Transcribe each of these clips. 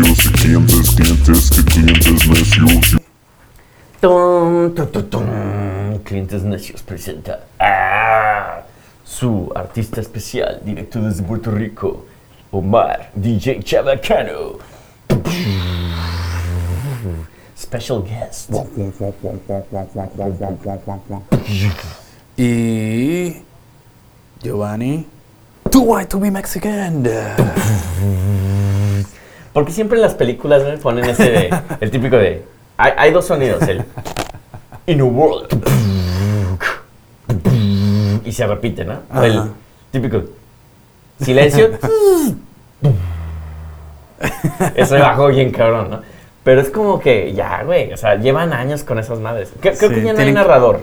necios y clientes, clientes, que clientes necios. Tum, tum, tum, tum. Clientes Necios presenta a su artista especial, directo desde Puerto Rico, Omar DJ Chabacano. Special guest. Y Giovanni, too white to be Mexican. Porque siempre en las películas me ponen ese de, el típico de. Hay, hay dos sonidos, el. In a world. Y se repite, ¿no? O El Ajá. típico. Silencio. Ese bajo bien cabrón, ¿no? Pero es como que ya, güey. O sea, llevan años con esas madres. Creo, creo Sí, que ya no hay que- narrador.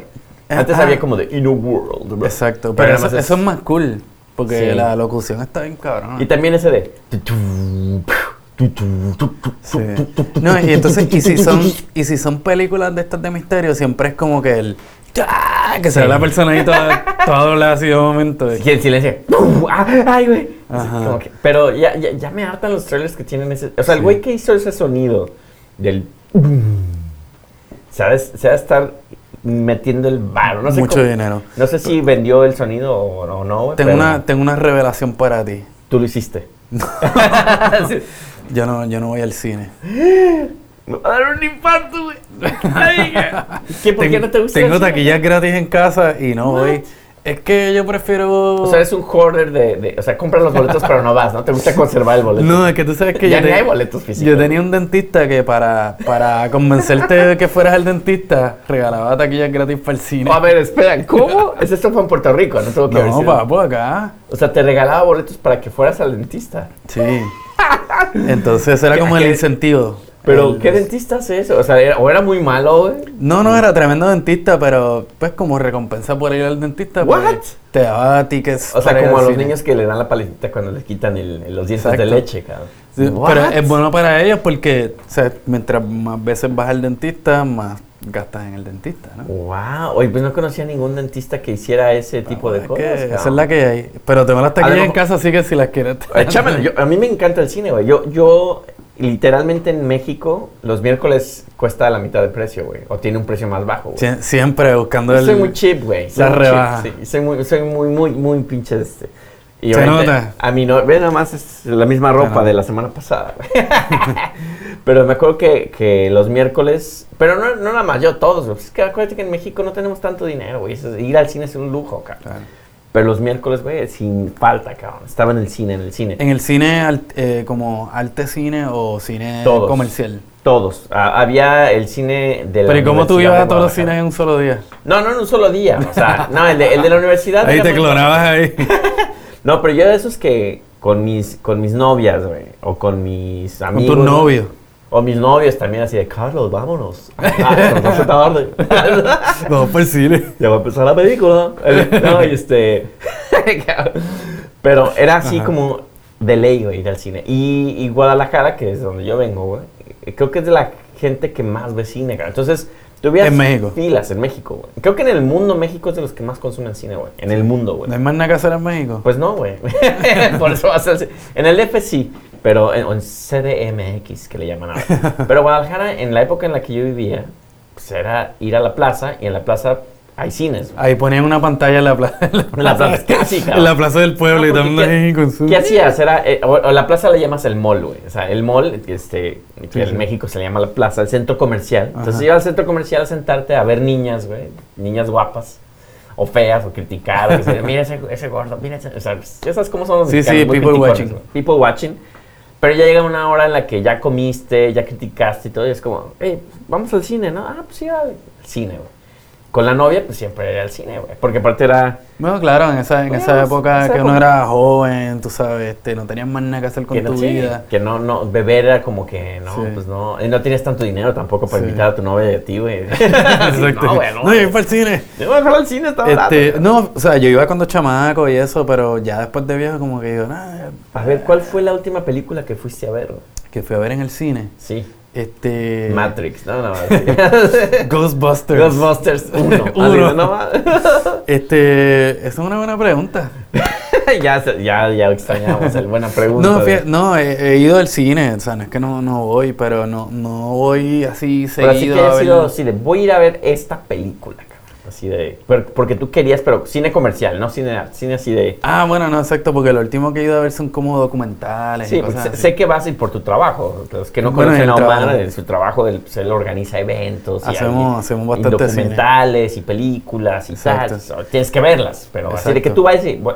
Antes Ah. había como de In a world. ¿no? Exacto, Pero pero, eso, más eso es más cool, porque Sí. la locución está bien cabrón. Y también ese de. Sí. No, y entonces, y si son, y si son películas de estas de misterio, siempre es como que el ¡Ah! que se ve Sí. la persona ahí toda, toda doblada así de momento. Y el silencio. Ah, ¡Ay, güey! Como que- pero ya, ya, ya me hartan los trailers que tienen ese. O sea, el Sí. güey que hizo ese sonido del. ¿Sabes? Se va a estar metiendo el bar. No sé Mucho cómo- dinero. No sé si vendió el sonido o, o no, güey. Tengo pero una, tengo una revelación para ti. Tú lo hiciste. Sí. Yo no, yo no voy al cine. Me va a dar un infarto, güey. Ay, ¿Qué, ¿Por qué Tengo- no te gusta? Tengo taquillas gratis en casa y no voy. Es que yo prefiero. O sea, eres un hoarder de, de- O sea, compras los boletos, pero no vas, ¿no? Te gusta conservar el boleto. No, es que tú sabes que ya yo, ni hay boletos físicos. yo tenía un dentista que para, para convencerte de que fueras el dentista, regalaba taquillas gratis para el cine. A ver, espera, ¿cómo? Es esto fue en Puerto Rico, no tengo que no, papo, acá. O sea, te regalaba boletos para que fueras al dentista. Sí. Entonces era como el ¿Qué- incentivo. Pero, El- ¿qué dentista hace eso? O sea, era- o era muy malo, güey. No, no era tremendo dentista, pero pues como recompensa por ir al dentista, pues, What? te daba tickets. O sea, como a los cine. niños que le dan la paletita cuando les quitan el- los dientes de leche, cabrón. Sí, pero es bueno para ellos porque o sea, mientras más veces vas al dentista, más gastas en el dentista, ¿no? Wow, oye, pues no conocía ningún dentista que hiciera ese tipo de Es cosas. esa es la que hay. Pero tengo las taquillas en casa, así que si las quieres. Échamela, a mí me encanta el cine, güey. Yo, yo, literalmente en México, los miércoles cuesta la mitad de precio, güey. O tiene un precio más bajo, güey. Sie- siempre buscando Yo el. soy muy cheap, güey. Soy la muy rebaja. cheap, sí. Soy muy, soy muy, muy, muy pinche este. Y Se nota. A mí no, ve nada más es la misma ropa de la semana pasada, güey. pero me acuerdo que, que los miércoles, pero no, no nada más, yo todos, güey. Es que acuérdate que en México no tenemos tanto dinero, güey. Ir al cine es un lujo, cabrón. Claro. Pero los miércoles, güey, sin falta, cabrón. Estaba en el cine, en el cine. En el cine, eh, como arte cine o cine Todos. comercial. Todos. Ah, había el cine de la Pero ¿y cómo tú ibas a todos los cines en un solo día? No, no en un solo día. O sea, no, el de, el de la universidad. Ahí te clonabas ahí. No, pero yo de esos que con mis, con mis novias, güey, o con mis Con amigos. tu ¿no? novio. O mis novios también así de, Carlos, vámonos. Ah, nos hace tarde. Por el cine. ya va a empezar la película. El- No, y este... pero era así Ajá. como de ley, güey, ir al cine. Y, y Guadalajara, que es donde yo vengo, güey, creo que es de la gente que más ve cine, cabrón. Entonces, tuvieras En México. filas en México, güey. Creo que en el mundo México es de los que más consumen cine, güey. En el mundo, güey. ¿No hay más nada que hacer en México? Pues no, güey. Por eso va a ser. En el DF sí, pero en, en CDMX, que le llaman ahora. Pero Guadalajara, en la época en la que yo vivía, pues era ir a la plaza y en la plaza hay cines. Ahí ponían una pantalla en la plaza. En la plaza, casi. En la plaza del pueblo No, y el porque mundo ¿qué- su. ¿Qué hacías? Era, eh, o, o la plaza le llamas el mall, güey. O sea, el mall, este, que Sí, en sí. México se le llama la plaza, el centro comercial. Entonces ibas al centro comercial a sentarte a ver niñas, güey. Niñas guapas. O feas, o criticar, o que mira ese, ese gordo, mira ese... O sea, ya sabes cómo son los Sí, sí, people watching. People watching. Pero ya llega una hora en la que ya comiste, ya criticaste y todo, y es como, hey, vamos al cine, ¿no? Ah, pues sí, al cine, güey. Con la novia, pues siempre era al cine, güey. Porque aparte era... Bueno, claro, en esa, en Bueno, esa época esa que uno era joven, tú sabes, este, no tenías más nada que hacer con que no, tu sí, vida. que no, no, beber era como que, no, Sí. pues no, y no tienes tanto dinero tampoco para Sí. invitar a tu novia y a ti, güey. Exacto. no, güey, no. No, yo iba para el cine. Yo voy a dejar al cine, está barato. Este, no, o sea, yo iba cuando chamaco y eso, pero ya después de viejo como que digo, nah, A ver, ¿cuál fue la última película que fuiste a ver? que fui a ver en el cine. Sí, Este. Matrix, no, no, Ghostbusters. Ghostbusters 1. Uno. Este, esa es una buena pregunta. ya, ya, ya extrañamos el buena pregunta. No, de- no he, he ido al cine, o sea, no es que no, no voy, pero no, no voy así Pero así seguido que ver- sido así de, voy a ir a ver esta película. Así de, pero- porque tú querías, pero cine comercial, no cine, cine así de... Ah, bueno, no, exacto, porque lo último que he ido a ver son como documentales Sí, y cosas sé, así. sé que vas a ir por tu trabajo. Los que no Bueno, conocen a Omar, en su trabajo, él, pues, él organiza eventos. y Hacemos- hay- hacemos y bastante cine. documentales y películas y Exacto. tal. Tienes que verlas, pero así de que Exacto. tú vas y voy,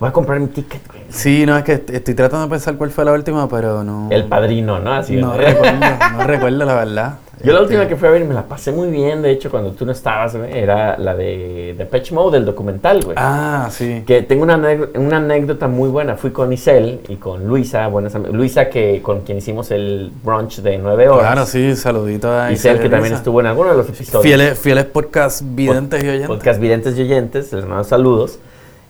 voy a comprar mi ticket. Sí, no, es que est- estoy tratando de pensar cuál fue la última, pero no... El padrino, ¿no? Así No de- recuerdo, no recuerdo la verdad. Yo la Este, última que fui a ver y me la pasé muy bien, de hecho, cuando tú no estabas, era la de Depeche Mode, el documental, güey. Ah, sí. Que tengo una, una anécdota muy buena. Fui con Isel y con Luisa, buenas Luisa, que con quien hicimos el brunch de nueve horas. Claro, sí, saludito a Isel, Isabel que también Risa. estuvo en alguno de los episodios. Fieles, fieles podcast videntes y oyentes. Podcast Videntes y Oyentes, les mando saludos.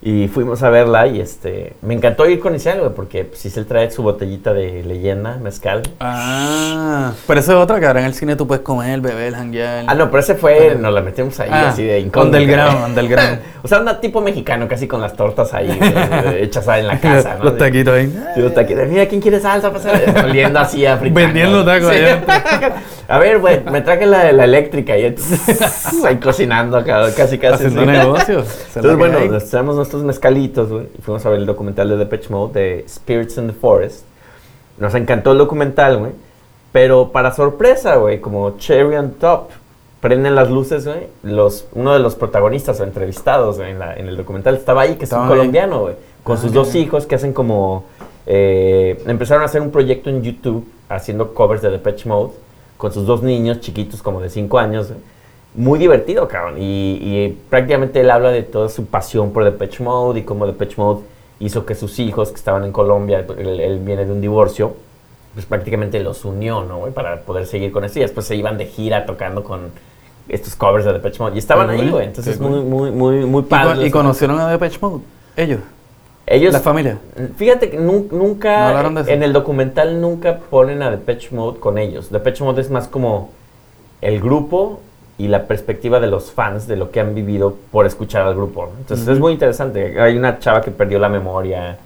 Y fuimos a verla y este me encantó ir con Isel, güey, porque pues, Isel trae su botellita de leyenda, mezcal. Ah, pero eso es otra que ahora en el cine tú puedes comer, beber, janguear. Ah, no, pero ese fue, nos la metimos ahí Ah, así de incógnito. underground, underground. o sea, un tipo mexicano casi con las tortas ahí güey, hechas en la casa, ¿no? Los taquitos ahí. Sí, los taquitos. Mira, ¿quién quiere salsa? Oliendo así a. Vendiendo tacos Sí. A ver, güey, me traje la, la eléctrica y entonces ahí cocinando acá, casi casi. Haciendo sí. negocios. Esa Entonces, bueno, hay. nos nuestros mezcalitos, güey, y fuimos a ver el documental de Depeche Mode de Spirits in the Forest. Nos encantó el documental, güey, pero para sorpresa, güey, como cherry on top, prenden las luces, güey, los, uno de los protagonistas o entrevistados en, la- en el documental estaba ahí, que es un colombiano, güey, con Ah, sus dos hijos que hacen como... eh, empezaron a hacer un proyecto en YouTube haciendo covers de Depeche Mode con sus dos niños chiquitos como de 5 años, güey. Muy divertido, cabrón. Y, y prácticamente él habla de toda su pasión por Depeche Mode y cómo Depeche Mode hizo que sus hijos que estaban en Colombia, él, él viene de un divorcio, pues prácticamente los unió, ¿no? güey? Para poder seguir con eso. Y después se iban de gira tocando con estos covers de Depeche Mode. Y estaban ahí, güey. Entonces, qué muy, muy, muy, muy ¿Y, padre. y conocieron a Depeche Mode? Ellos. Ellos, la familia. Fíjate que nu- No nunca, hablaron de eso. en el documental nunca ponen a Depeche Mode con ellos. Depeche Mode es más como el grupo y la perspectiva de los fans de lo que han vivido por escuchar al grupo. Entonces es muy interesante. Hay una chava que perdió la memoria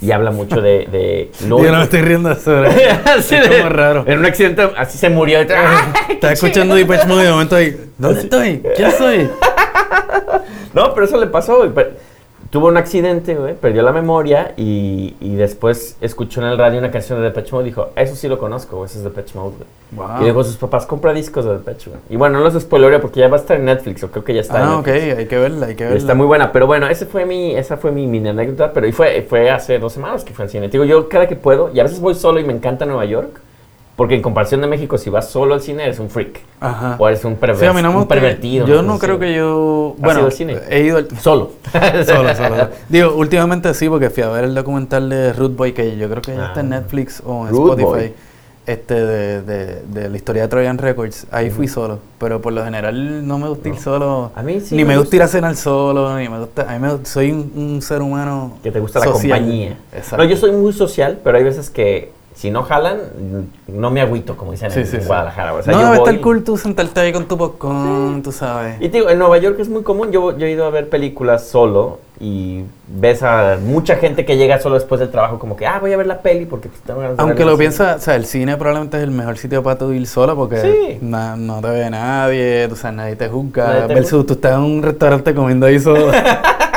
y habla mucho de... Yo no me estoy riendo. ¿verdad? Así es de- como raro. En un accidente así se murió. Estaba escuchando Depeche Mode y de momento ahí. ¿Dónde estoy? ¿Quién soy? No, pero eso le pasó. Pero tuvo un accidente, güey, perdió la memoria y, y después escuchó en el radio una canción de Depeche Mode y dijo, eso sí lo conozco, ese es Depeche Mode, güey. Wow. Y dijo sus papás, compra discos de Depeche, güey. Y bueno, no los spoileré porque ya va a estar en Netflix, o creo que ya está en Ah, ok, Netflix. hay que verla, hay que verla. Está muy buena, pero bueno, ese fue mi, esa fue mi mini anécdota, pero y fue, fue hace dos semanas que fui al cine. Te digo, yo cada que puedo, y a veces voy solo y me encanta Nueva York, porque en comparación de México, si vas solo al cine, eres un freak. Ajá. O eres un, perver- Sí, a mí no me un gusta- pervertido. Yo ¿no? no creo que yo. ¿Has Bueno, ido al cine? he ido al. Solo. Solo, solo, solo. Digo, últimamente sí, porque fui a ver el documental de Root Boy, que yo creo que ya está en Ah. Netflix o en Spotify. Boy. Este, de, de, de la historia de Trojan Records. Ahí fui solo. Pero por lo general no me gusta ir solo. A mí sí Ni me gusta ir a cenar solo, ni me gusta. A mí me, soy un, un ser humano. Que te gusta la compañía. Exacto. No, yo soy muy social, pero hay veces que si no jalan, no me agüito, como dicen Sí, en, sí, en sí. Guadalajara. O sea, no, yo debe voy- estar cool tú sentarte ahí con tu popcorn, tú sabes. Y te digo, en Nueva York es muy común. Yo, yo he ido a ver películas solo y ves a mucha gente que llega solo después del trabajo, como que, ah, voy a ver la peli porque pues, tengo ganas de Aunque lo así". piensas, o sea, el cine probablemente es el mejor sitio para tú ir solo porque Sí. na- no te ve nadie, tú sabes, nadie te juzga. Nadie te versus tú estás en un restaurante comiendo ahí solo.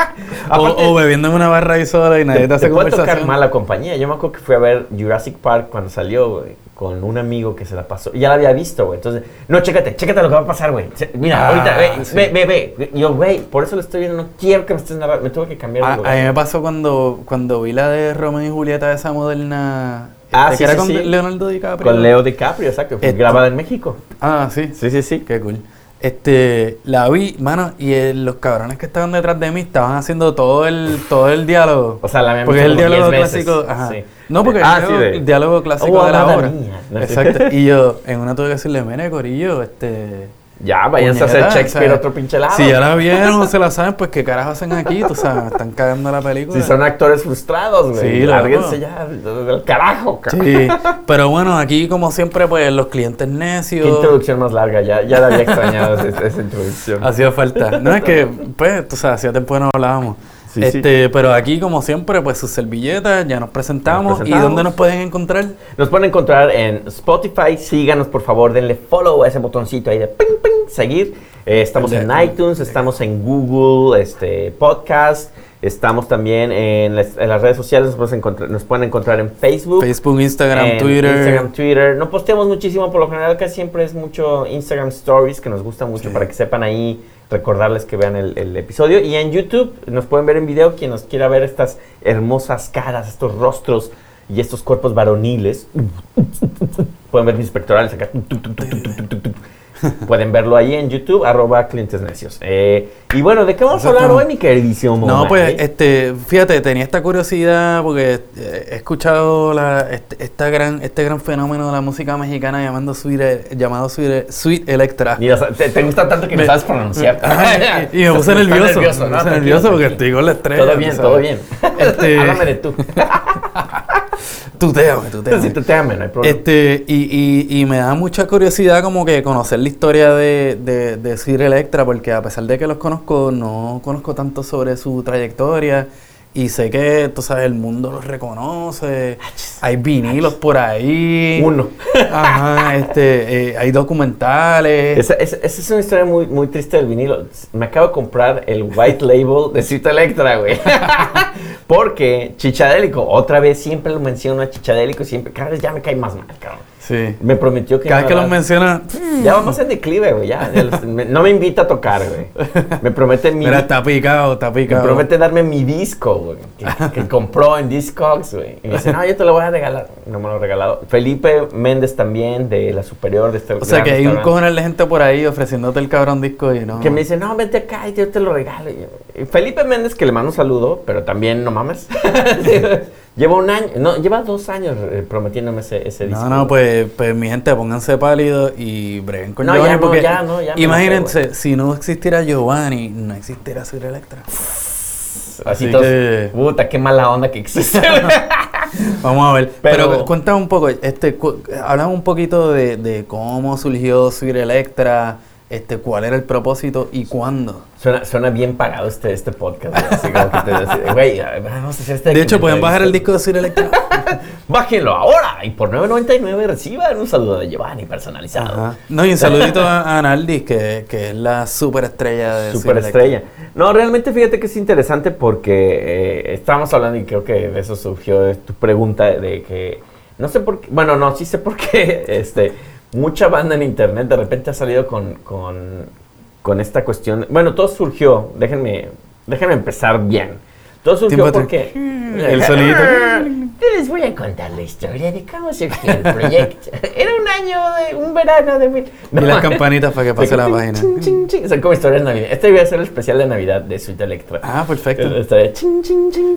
o, Aparte- o bebiendo en una barra ahí sola y nadie te, Te, hace te puede tocar mala compañía. Yo me acuerdo que fui a ver Jurassic Park cuando salió, güey, con un amigo que se la pasó. Y ya la había visto, güey. Entonces, no, chécate, chécate lo que va a pasar, güey. Mira, Ah, ahorita, ve, sí. ve, ve, ve. Y yo, güey, por eso lo estoy viendo, no quiero que me estés narrando. Me tuve que cambiar de A, lugar. a mí me pasó cuando, cuando vi la de Romeo y Julieta, esa moderna. Ah, este, sí, que era sí, con sí. Leonardo DiCaprio. Con Leo DiCaprio, exacto. Fue grabada en México. Ah, sí. Sí, sí, sí. Qué cool. Este, la vi, mano, y los cabrones que estaban detrás de mí estaban haciendo todo el, todo el diálogo. O sea, la habían Porque es el diálogo 10 veces. clásico. Ajá. Sí. No, porque Ah, es el, sí, diálogo, de- el diálogo clásico Oh, de la obra. mía. No sé. Exacto. Y yo, en una tuve que decirle, mene, Corillo, este. Ya, váyanse a hacer Shakespeare o sea, otro pinche lado. Si ya la vieron o se la saben, pues qué carajo hacen aquí, sabes, me están cagando la película. Si son actores frustrados, güey. Sí, lárguense ya del carajo, cabrón. Sí, pero bueno, aquí como siempre, pues los clientes necios. Qué introducción más larga, ya, ya la había extrañado esa, esa introducción. Hacía falta. No es que, pues, tú sabes, hacía tiempo que no hablábamos. Sí, sí. este, Pero aquí, como siempre, pues sus servilletas, ya nos presentamos. Nos presentamos. ¿Y dónde nos pueden encontrar? Nos pueden encontrar en Spotify. Síganos, por favor. Denle follow a ese botoncito ahí de ping, ping, seguir. Eh, estamos en iTunes, estamos en Google este, Podcast. Estamos también en las, en las redes sociales. Nos pueden, encontrar, nos pueden encontrar en Facebook. Facebook, Instagram, en Twitter. Instagram, Twitter. No posteamos muchísimo, por lo general casi siempre es mucho Instagram Stories, que nos gusta mucho Sí. para que sepan ahí, recordarles que vean el, el episodio. Y en YouTube nos pueden ver en video, quien nos quiera ver estas hermosas caras, estos rostros y estos cuerpos varoniles. Pueden ver mis pectorales acá. Pueden verlo ahí en YouTube, arroba clientes necios. Eh, y bueno, ¿de qué vamos a hablar hoy, mi queridísimo No, pues, este, fíjate, tenía esta curiosidad porque eh, he escuchado la, este, esta gran, este gran fenómeno de la música mexicana llamando Sweet, llamado Sweet, Sweet Electra. Ni lo sa- te, te gusta tanto que no Me- sabes pronunciar. Y, y me puse nervioso. me puse nervioso porque estoy con la estrella. Todo bien, todo bien. Este- Háblame de tú. Tuteame, tuteame. Te amen, no hay problema. Este, y, y, y me da mucha curiosidad como que conocer la historia de, de, de Sir Electra, porque a pesar de que los conozco, no conozco tanto sobre su trayectoria. Y sé que, tú sabes, el mundo los reconoce. Hay vinilos por ahí. Uno. Ajá, este, eh, hay documentales. Esa, esa- esa es una historia muy, muy triste del vinilo. Me acabo de comprar el white label de Cita Electra, güey. Porque Chichadélico, otra vez siempre lo menciono a Chichadélico, siempre, cada vez ya me cae más mal, cabrón. Sí. Me prometió que... Cada me vez que dar- menciona, Ya vamos en declive, güey, ya. me- no me invita a tocar, güey. Me promete mi... mira, está picado, está Me picado. promete darme mi disco, güey, que, que compró en Discogs, güey. Y me dice, no, yo te lo voy a regalar. No me lo he regalado. Felipe Méndez también, de la superior de este O sea que hay un cojonal de gente por ahí ofreciéndote el cabrón disco y no. Que me dice, no, vente acá y yo te lo regalo. Y Felipe Méndez, que le mando un saludo, pero también, no mames. lleva un año, no, lleva dos años eh, prometiéndome ese, ese disco. No, no, pues, pues mi gente, pónganse pálidos y breguen con No, Giovanni. ya no, ya no, ya imagínense, si no existiera Giovanni, no existiera Sir Electra. Así así que- puta, qué mala onda que existe. Vamos a ver. Pero, Pero- cuéntame un poco, este, cu- hablamos un poquito de, de cómo surgió Sir Electra, este, cuál era el propósito y cuándo. suena, suena bien pagado este, este podcast. güey. Así como que te dice, güey, vamos a hacer este De hecho, pueden bajar el disco de Sir Electra. Bájenlo ahora y por 9.99 reciban un saludo de Giovanni personalizado. Ajá. No, y un saludito a, a Naldis, que, que es la superestrella de Superestrella. No, realmente fíjate que es interesante porque eh, estábamos hablando y creo que de eso surgió de tu pregunta de que no sé por qué, bueno, no, sí sé por qué, este, mucha banda en internet de repente ha salido con, con, con esta cuestión. Bueno, todo surgió, déjenme, déjenme empezar bien. Todo surgió porque El solito. Les voy a contar la historia de cómo surgió el proyecto. Era un año de un verano de mil. Y las campanitas para que pase la página. Son como historias navideñas. Este iba a ser el especial de Navidad de Sweet Electra. Ah, perfecto.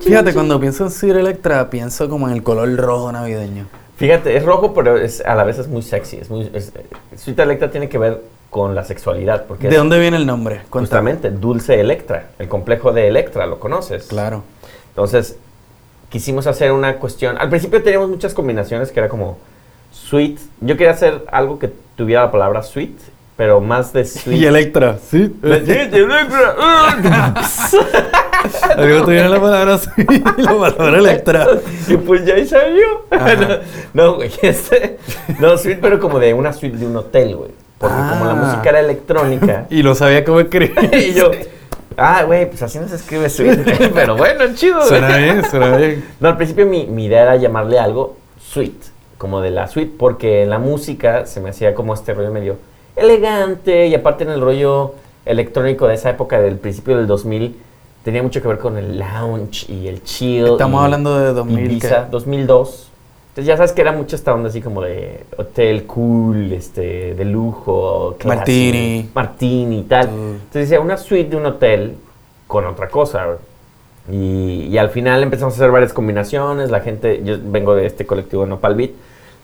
Fíjate, cuando pienso en Sir Electra, pienso como en el color rojo navideño. Fíjate, es rojo, pero es, a la vez es muy sexy. Es muy, es- Sweet Electra tiene que ver con la sexualidad. Porque ¿De es dónde viene el nombre? Cuéntame. justamente Dulce Electra. El complejo de Electra, ¿lo conoces? Claro. Entonces, quisimos hacer una cuestión. Al principio teníamos muchas combinaciones que era como sweet. Yo quería hacer algo que tuviera la palabra sweet, pero más de sweet. Y Electra, sí. Algo tuviera la palabra así, la palabra Electra. y pues ya ahí salió. Ajá. no, güey, este, no, suite, pero como de una suite de un hotel, güey. Porque como la Ah. música era electrónica, Y no sabía cómo escribir. y yo, ah, güey, pues así no se escribe suite. pero bueno, chido, güey. Suena bien, suena bien. No, al principio mi, mi idea era llamarle algo suite, como de la suite, porque en la música se me hacía como este rollo medio elegante y aparte en el rollo electrónico de esa época del principio del 2000 tenía mucho que ver con el lounge y el chill. Estamos y hablando de 2000. Ibiza, ¿qué? 2002. Entonces ya sabes que era mucha esta onda así como de hotel cool, este, de lujo, classy, Martini. martini y tal. Mm. Entonces decía una suite de un hotel con otra cosa. Y, y al final empezamos a hacer varias combinaciones. La gente, yo vengo de este colectivo Nopal Beat,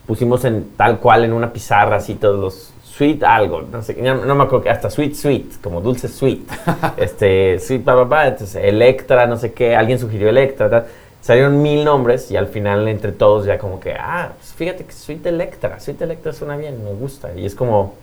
pusimos en tal cual en una pizarra así todos los sweet algo, no sé, no me acuerdo, que hasta sweet sweet, como dulce sweet. este, sweet pa, pa, pa, entonces Electra, no sé qué, alguien sugirió Electra, tal. Salieron mil nombres y al final entre todos ya como que, ah, pues fíjate que Sweet Electra, Sweet Electra suena bien, me gusta. Y es como,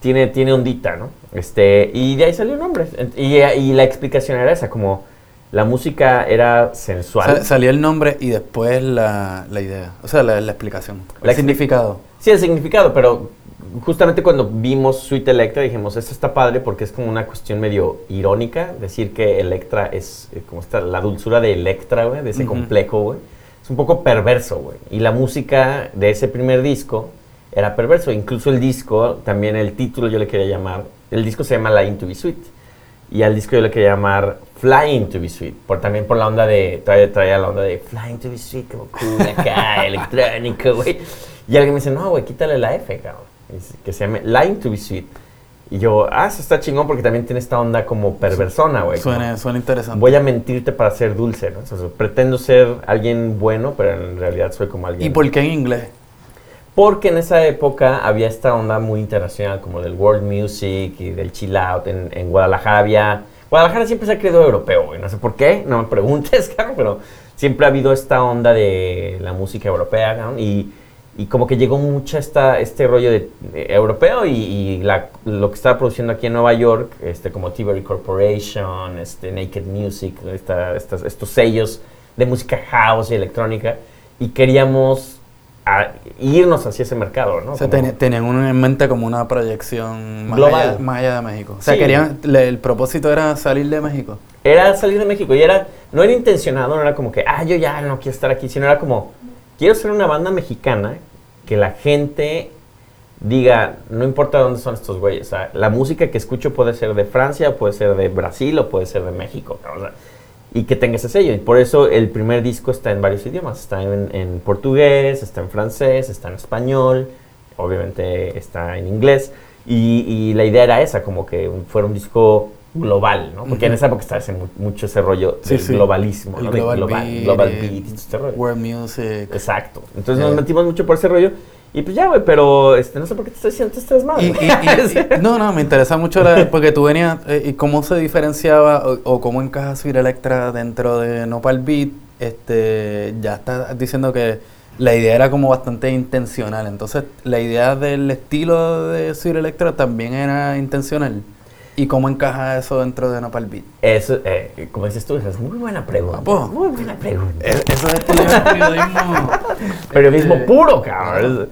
tiene, tiene ondita, ¿no? Este, y de ahí salió el nombre. Y, y la explicación era esa, como la música era sensual. Sa- salió el nombre y después la, la idea. O sea, la, la explicación. La el significado. Sí, el significado, pero justamente cuando vimos Suite Electra dijimos, esto está padre porque es como una cuestión medio irónica, decir que Electra es eh, como está la dulzura de Electra, güey, de ese Ujú. complejo, güey. Es un poco perverso, güey. Y la música de ese primer disco era perverso. Incluso el disco, también el título yo le quería llamar, el disco se llama La Into Be Sweet. Y al disco yo le quería llamar Flying to be Sweet, por, también por la onda de, traía, traía la onda de Flying to be Sweet, como cool acá, electrónico, güey. Y alguien me dice, no, güey, quítale la F, cabrón. Que se llame Lying to be Sweet. Y yo, ah, eso está chingón porque también tiene esta onda como perversona, güey. Suena, suena interesante. Voy a mentirte para ser dulce, ¿no? O sea, pretendo ser alguien bueno, pero en realidad soy como alguien... ¿Y por qué en inglés? Porque en esa época había esta onda muy internacional, como del world music y del chill out. En, en Guadalajara había. Guadalajara siempre se ha creído europeo, güey. No sé por qué, no me preguntes, cabrón, pero siempre ha habido esta onda de la música europea, cabrón, y, y como que llegó mucho esta, este rollo de, de europeo y, y la- lo que estaba produciendo aquí en Nueva York, este, como Tibery Corporation, este, Naked Music, esta- estas- estos sellos de música house y electrónica, y queríamos a- irnos hacia ese mercado, ¿no? O sea, ten- tenían uno en mente como una proyección más Global. allá, más allá de México. O sea, Sí. querían, le- el propósito era salir de México. Era salir de México y era, no era intencionado, no era como que, ah, yo ya no quiero estar aquí, sino era como, quiero ser una banda mexicana que la gente diga, no importa dónde son estos güeyes, la música que escucho puede ser de Francia, puede ser de Brasil o puede ser de México, y que tenga ese sello. Y por eso el primer disco está en varios idiomas, está en, en portugués, está en francés, está en español, obviamente está en inglés. Y, y la idea era esa, como que fuera un disco global, ¿no? Porque en esa época estaba ese mu- mucho ese rollo Sí, del sí. globalismo, El ¿no? De global global, beat, global eh, beat y todo este rollo. World music. Exacto. Entonces nos metimos mucho por ese rollo. Y pues ya, güey, pero este, no sé por qué te estoy diciendo. Y- y- y- no, no, me interesa mucho la- porque tú venías eh, y cómo se diferenciaba o, o cómo encaja Sweet Electra dentro de Nopal Beat. Este, ya estás diciendo que la idea era como bastante intencional. Entonces, la idea del estilo de Sweet Electra también era intencional. ¿Y cómo encaja eso dentro de Nopal Beat? Eso, eh, como dices tú, esa es muy buena pregunta. Muy buena pregunta. Es- Eso es periodismo. Periodismo este, puro, cabrón.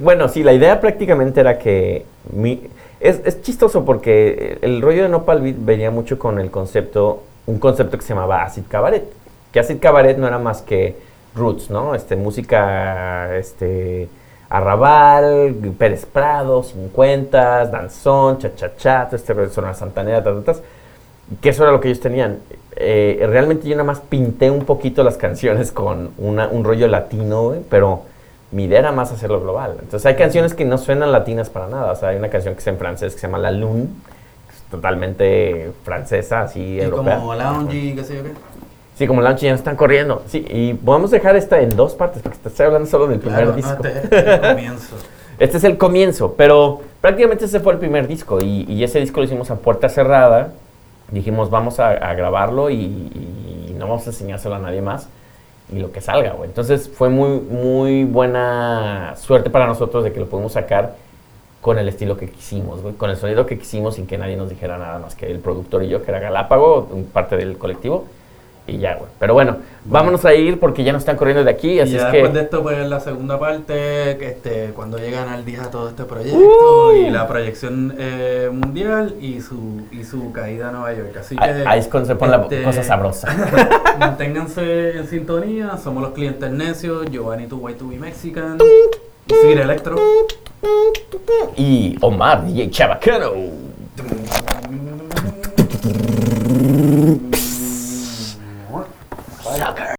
Bueno, sí, la idea prácticamente era que... mi- es, es chistoso porque el rollo de Nopal Beat venía mucho con el concepto, un concepto que se llamaba Acid Cabaret. Que Acid Cabaret no era más que roots, ¿no? Este, música, este... Arrabal, Pérez Prado, 50, danzón, cha-cha-cha, todo este Sonora Santanera, ta, ta, ta, que eso era lo que ellos tenían. Eh, realmente yo nada más pinté un poquito las canciones con una- un rollo latino, güey, pero mi idea era más hacerlo global. Entonces hay canciones que no suenan latinas para nada. O sea, hay una canción que es en francés que se llama La Lune, que es totalmente francesa, así Y europea. como lounge qué sé yo qué. Sí, como Launch ya no están corriendo. Sí, y podemos dejar esta en dos partes, porque te estoy hablando solo del primer Claro, no, disco. este es el comienzo. Este es el comienzo, pero prácticamente ese fue el primer disco y, y ese disco lo hicimos a puerta cerrada. Dijimos, vamos a, a grabarlo y, y no vamos a enseñárselo a nadie más y lo que salga, güey. Entonces fue muy, muy buena suerte para nosotros de que lo pudimos sacar con el estilo que quisimos, güey, con el sonido que quisimos sin que nadie nos dijera nada más que el productor y yo, que era Galápago, parte del colectivo. Y ya, güey. Pero bueno, vámonos a ir porque ya nos están corriendo de aquí, Y así ya es después que... de esto, pues la segunda parte, que este, cuando llegan al día todo este proyecto Uh. y la proyección eh, mundial y su, y su caída a Nueva York. Así que Ahí ahí es cuando se pone este, la cosa sabrosa. manténganse en sintonía, somos los clientes necios, Giovanni Tu Way To Be Mexican, Sir Electro. y Omar DJ Chabacano.